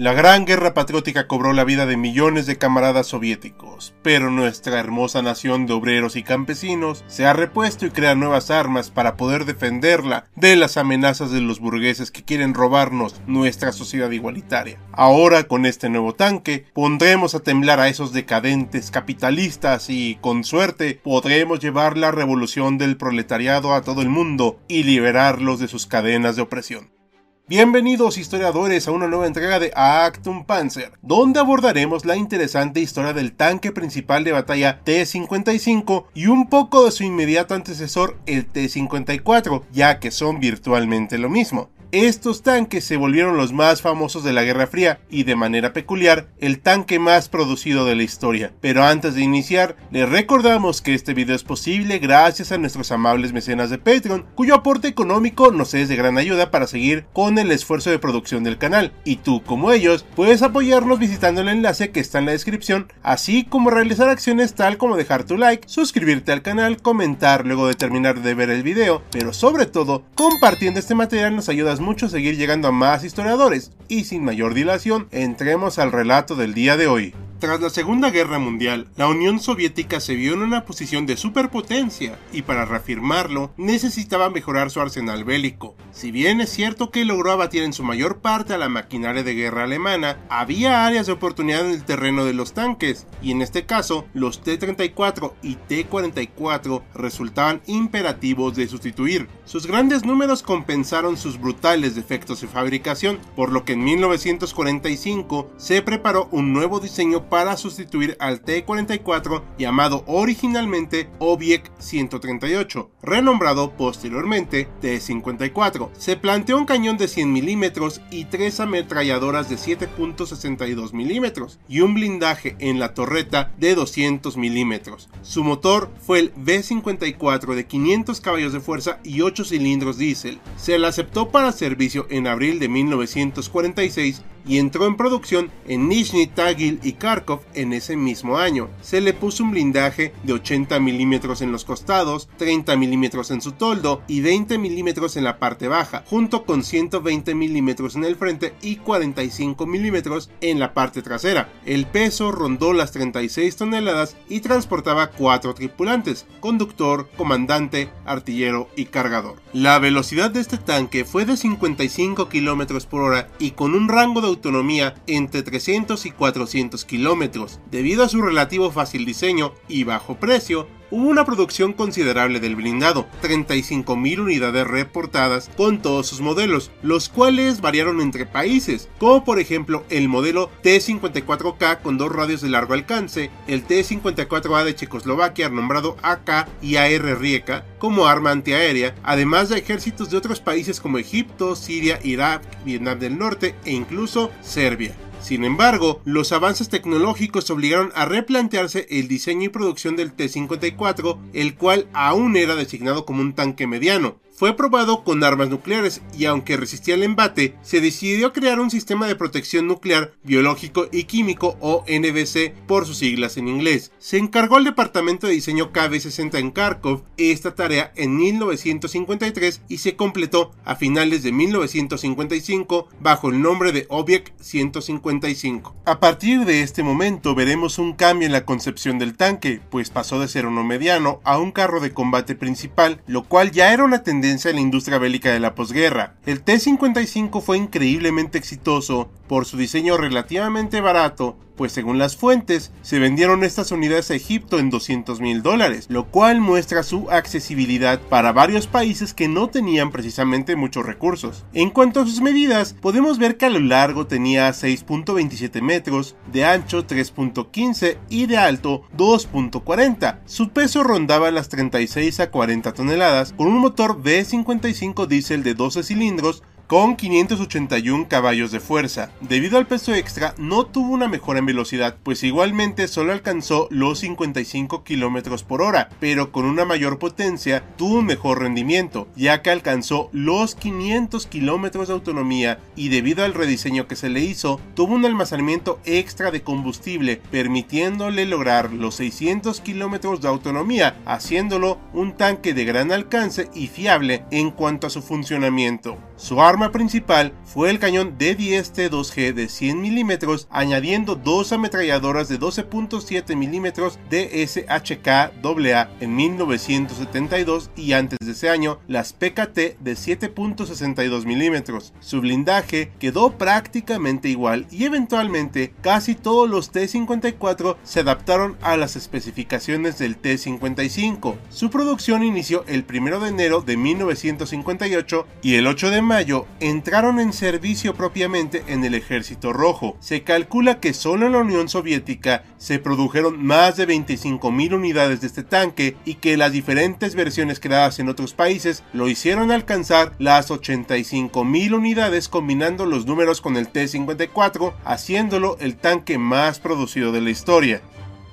La Gran Guerra Patriótica cobró la vida de millones de camaradas soviéticos, pero nuestra hermosa nación de obreros y campesinos se ha repuesto y crea nuevas armas para poder defenderla de las amenazas de los burgueses que quieren robarnos nuestra sociedad igualitaria. Ahora con este nuevo tanque pondremos a temblar a esos decadentes capitalistas y, con suerte, podremos llevar la revolución del proletariado a todo el mundo y liberarlos de sus cadenas de opresión. Bienvenidos historiadores a una nueva entrega de Actum Panzer, donde abordaremos la interesante historia del tanque principal de batalla T-55 y un poco de su inmediato antecesor el T-54, ya que son virtualmente lo mismo. Estos tanques se volvieron los más famosos de la Guerra Fría y de manera peculiar el tanque más producido de la historia. Pero antes de iniciar, les recordamos que este video es posible gracias a nuestros amables mecenas de Patreon, cuyo aporte económico nos es de gran ayuda para seguir con el esfuerzo de producción del canal. Y tú, como ellos, puedes apoyarnos visitando el enlace que está en la descripción, así como realizar acciones tal como dejar tu like, suscribirte al canal, comentar luego de terminar de ver el video, pero sobre todo, compartiendo este material nos ayudas mucho seguir llegando a más historiadores, y sin mayor dilación, entremos al relato del día de hoy. Tras la Segunda Guerra Mundial, la Unión Soviética se vio en una posición de superpotencia y para reafirmarlo necesitaba mejorar su arsenal bélico. Si bien es cierto que logró abatir en su mayor parte a la maquinaria de guerra alemana, había áreas de oportunidad en el terreno de los tanques, y en este caso los T-34 y T-44 resultaban imperativos de sustituir. Sus grandes números compensaron sus brutales defectos de fabricación, por lo que en 1945 se preparó un nuevo diseño para sustituir al T-44 llamado originalmente Object 138, renombrado posteriormente T-54. Se planteó un cañón de 100 milímetros y tres ametralladoras de 7.62 milímetros y un blindaje en la torreta de 200 milímetros. Su motor fue el V-54 de 500 caballos de fuerza y 8 cilindros diésel. Se le aceptó para servicio en abril de 1946 y entró en producción en Nizhny Tagil y Kharkov en ese mismo año. Se le puso un blindaje de 80 milímetros en los costados, 30 milímetros en su toldo y 20 milímetros en la parte baja, junto con 120 milímetros en el frente y 45 milímetros en la parte trasera. El peso rondó las 36 toneladas y transportaba 4 tripulantes, conductor, comandante, artillero y cargador. La velocidad de este tanque fue de 55 km por hora y con un rango de autonomía entre 300 y 400 kilómetros. Debido a su relativo fácil diseño y bajo precio, hubo una producción considerable del blindado, 35.000 unidades reportadas con todos sus modelos, los cuales variaron entre países, como por ejemplo el modelo T-54K con dos radios de largo alcance, el T-54A de Checoslovaquia nombrado AK y AR Rieka como arma antiaérea, además de ejércitos de otros países como Egipto, Siria, Irak, Vietnam del Norte e incluso Serbia. Sin embargo, los avances tecnológicos obligaron a replantearse el diseño y producción del T-54, el cual aún era designado como un tanque mediano. Fue probado con armas nucleares y aunque resistía el embate, se decidió crear un sistema de protección nuclear, biológico y químico o NBC por sus siglas en inglés. Se encargó al departamento de diseño KB-60 en Kharkov esta tarea en 1953 y se completó a finales de 1955 bajo el nombre de Object 155. A partir de este momento veremos un cambio en la concepción del tanque, pues pasó de ser uno mediano a un carro de combate principal, lo cual ya era una tendencia en la industria bélica de la posguerra. El T-55 fue increíblemente exitoso por su diseño relativamente barato, pues según las fuentes, se vendieron estas unidades a Egipto en 200 mil dólares, lo cual muestra su accesibilidad para varios países que no tenían precisamente muchos recursos. En cuanto a sus medidas, podemos ver que a lo largo tenía 6.27 metros, de ancho 3.15 y de alto 2.40. Su peso rondaba las 36 a 40 toneladas, con un motor V55 diésel de 12 cilindros con 581 caballos de fuerza. Debido al peso extra, no tuvo una mejora en velocidad, pues igualmente solo alcanzó los 55 km por hora, pero con una mayor potencia tuvo un mejor rendimiento, ya que alcanzó los 500 km de autonomía y debido al rediseño que se le hizo, tuvo un almacenamiento extra de combustible, permitiéndole lograr los 600 km de autonomía, haciéndolo un tanque de gran alcance y fiable en cuanto a su funcionamiento. Su arma principal fue el cañón D10T2G de 100 mm, añadiendo dos ametralladoras de 12.7 mm de SHK-AA en 1972 y antes de ese año las PKT de 7.62 mm. Su blindaje quedó prácticamente igual y eventualmente casi todos los T-54 se adaptaron a las especificaciones del T-55. Su producción inició el 1 de enero de 1958 y el 8 de mayo entraron en servicio propiamente en el Ejército Rojo. Se calcula que solo en la Unión Soviética se produjeron más de 25.000 unidades de este tanque y que las diferentes versiones creadas en otros países lo hicieron alcanzar las 85.000 unidades combinando los números con el T-54, haciéndolo el tanque más producido de la historia.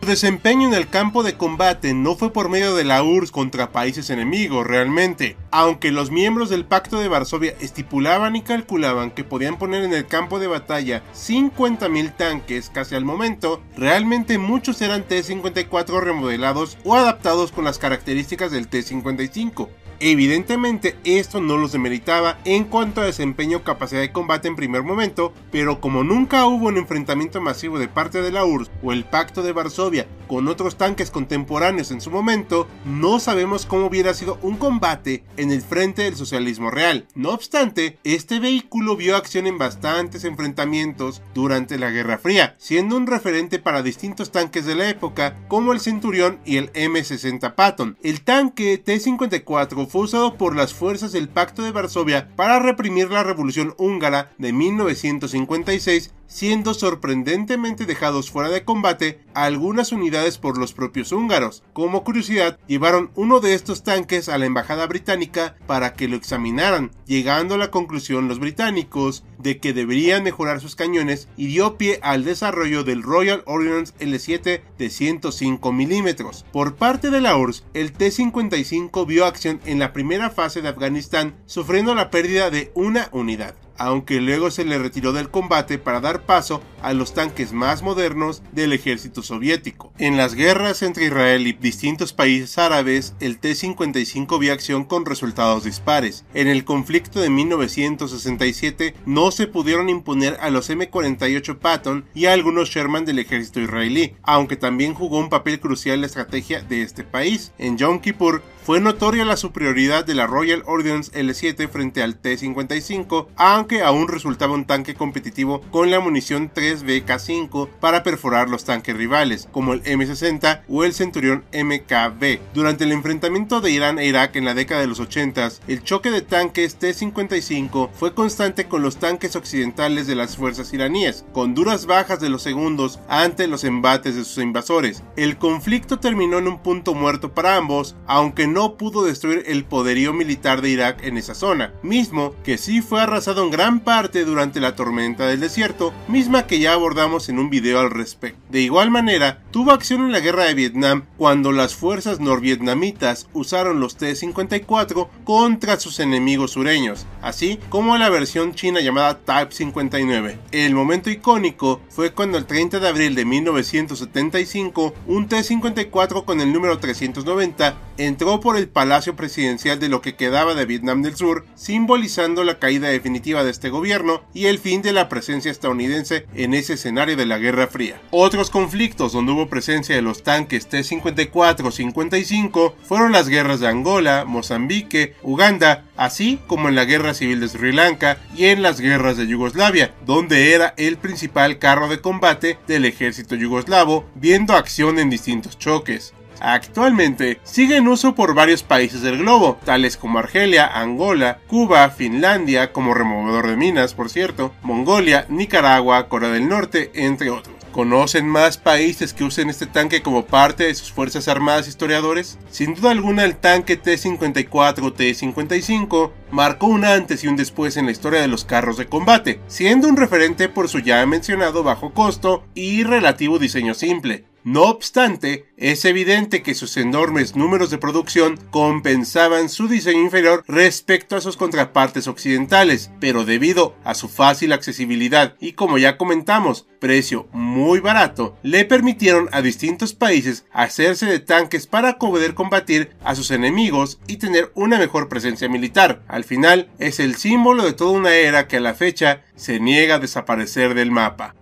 Su desempeño en el campo de combate no fue por medio de la URSS contra países enemigos realmente, aunque los miembros del Pacto de Varsovia estipulaban y calculaban que podían poner en el campo de batalla 50.000 tanques casi al momento, realmente muchos eran T-54 remodelados o adaptados con las características del T-55. Evidentemente esto no los demeritaba en cuanto a desempeño o capacidad de combate en primer momento, pero como nunca hubo un enfrentamiento masivo de parte de la URSS o el Pacto de Varsovia con otros tanques contemporáneos en su momento, no sabemos cómo hubiera sido un combate en el frente del socialismo real. No obstante, este vehículo vio acción en bastantes enfrentamientos durante la Guerra Fría, siendo un referente para distintos tanques de la época como el Centurión y el M60 Patton. El tanque T-54 fue usado por las fuerzas del Pacto de Varsovia para reprimir la Revolución húngara de 1956 siendo sorprendentemente dejados fuera de combate algunas unidades por los propios húngaros. Como curiosidad, llevaron uno de estos tanques a la embajada británica para que lo examinaran, llegando a la conclusión los británicos de que deberían mejorar sus cañones y dio pie al desarrollo del Royal Ordnance L7 de 105 milímetros. Por parte de la URSS, el T-55 vio acción en la primera fase de Afganistán, sufriendo la pérdida de una unidad aunque luego se le retiró del combate para dar paso a los tanques más modernos del ejército soviético. En las guerras entre Israel y distintos países árabes, el T-55 vio acción con resultados dispares. En el conflicto de 1967 no se pudieron imponer a los M48 Patton y a algunos Sherman del ejército israelí, aunque también jugó un papel crucial la estrategia de este país. En Yom Kippur fue notoria la superioridad de la Royal Ordnance L7 frente al T-55, aunque aún resultaba un tanque competitivo con la munición 3BK5 para perforar los tanques rivales, como el M60 o el Centurión MKB. Durante el enfrentamiento de Irán e Irak en la década de los 80, el choque de tanques T-55 fue constante con los tanques occidentales de las fuerzas iraníes, con duras bajas de los segundos ante los embates de sus invasores. El conflicto terminó en un punto muerto para ambos, aunque no no pudo destruir el poderío militar de Irak en esa zona, mismo que sí fue arrasado en gran parte durante la tormenta del desierto, misma que ya abordamos en un video al respecto. De igual manera, tuvo acción en la guerra de Vietnam cuando las fuerzas norvietnamitas usaron los T-54 contra sus enemigos sureños, así como la versión china llamada Type 59. El momento icónico fue cuando el 30 de abril de 1975 un T-54 con el número 390 entró por el palacio presidencial de lo que quedaba de Vietnam del Sur, simbolizando la caída definitiva de este gobierno y el fin de la presencia estadounidense en ese escenario de la Guerra Fría. Otros conflictos donde hubo presencia de los tanques T-54-55 fueron las guerras de Angola, Mozambique, Uganda, así como en la Guerra Civil de Sri Lanka y en las guerras de Yugoslavia, donde era el principal carro de combate del ejército yugoslavo, viendo acción en distintos choques. Actualmente sigue en uso por varios países del globo, tales como Argelia, Angola, Cuba, Finlandia, como removedor de minas, por cierto, Mongolia, Nicaragua, Corea del Norte, entre otros. ¿Conocen más países que usen este tanque como parte de sus Fuerzas Armadas historiadores? Sin duda alguna el tanque T-54-T-55 marcó un antes y un después en la historia de los carros de combate, siendo un referente por su ya mencionado bajo costo y relativo diseño simple. No obstante, es evidente que sus enormes números de producción compensaban su diseño inferior respecto a sus contrapartes occidentales, pero debido a su fácil accesibilidad y como ya comentamos, precio muy barato, le permitieron a distintos países hacerse de tanques para poder combatir a sus enemigos y tener una mejor presencia militar. Al final, es el símbolo de toda una era que a la fecha se niega a desaparecer del mapa.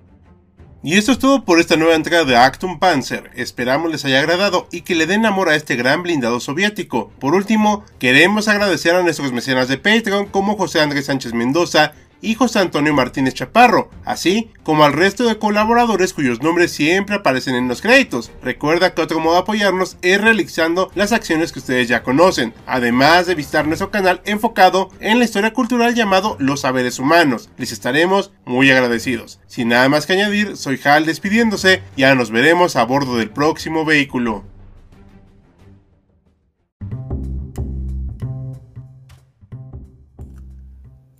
Y esto es todo por esta nueva entrega de Actum Panzer. Esperamos les haya agradado y que le den amor a este gran blindado soviético. Por último, queremos agradecer a nuestros mecenas de Patreon como José Andrés Sánchez Mendoza, y José Antonio Martínez Chaparro, así como al resto de colaboradores cuyos nombres siempre aparecen en los créditos. Recuerda que otro modo de apoyarnos es realizando las acciones que ustedes ya conocen, además de visitar nuestro canal enfocado en la historia cultural llamado Los Saberes Humanos. Les estaremos muy agradecidos. Sin nada más que añadir, soy Hal despidiéndose, ya nos veremos a bordo del próximo vehículo.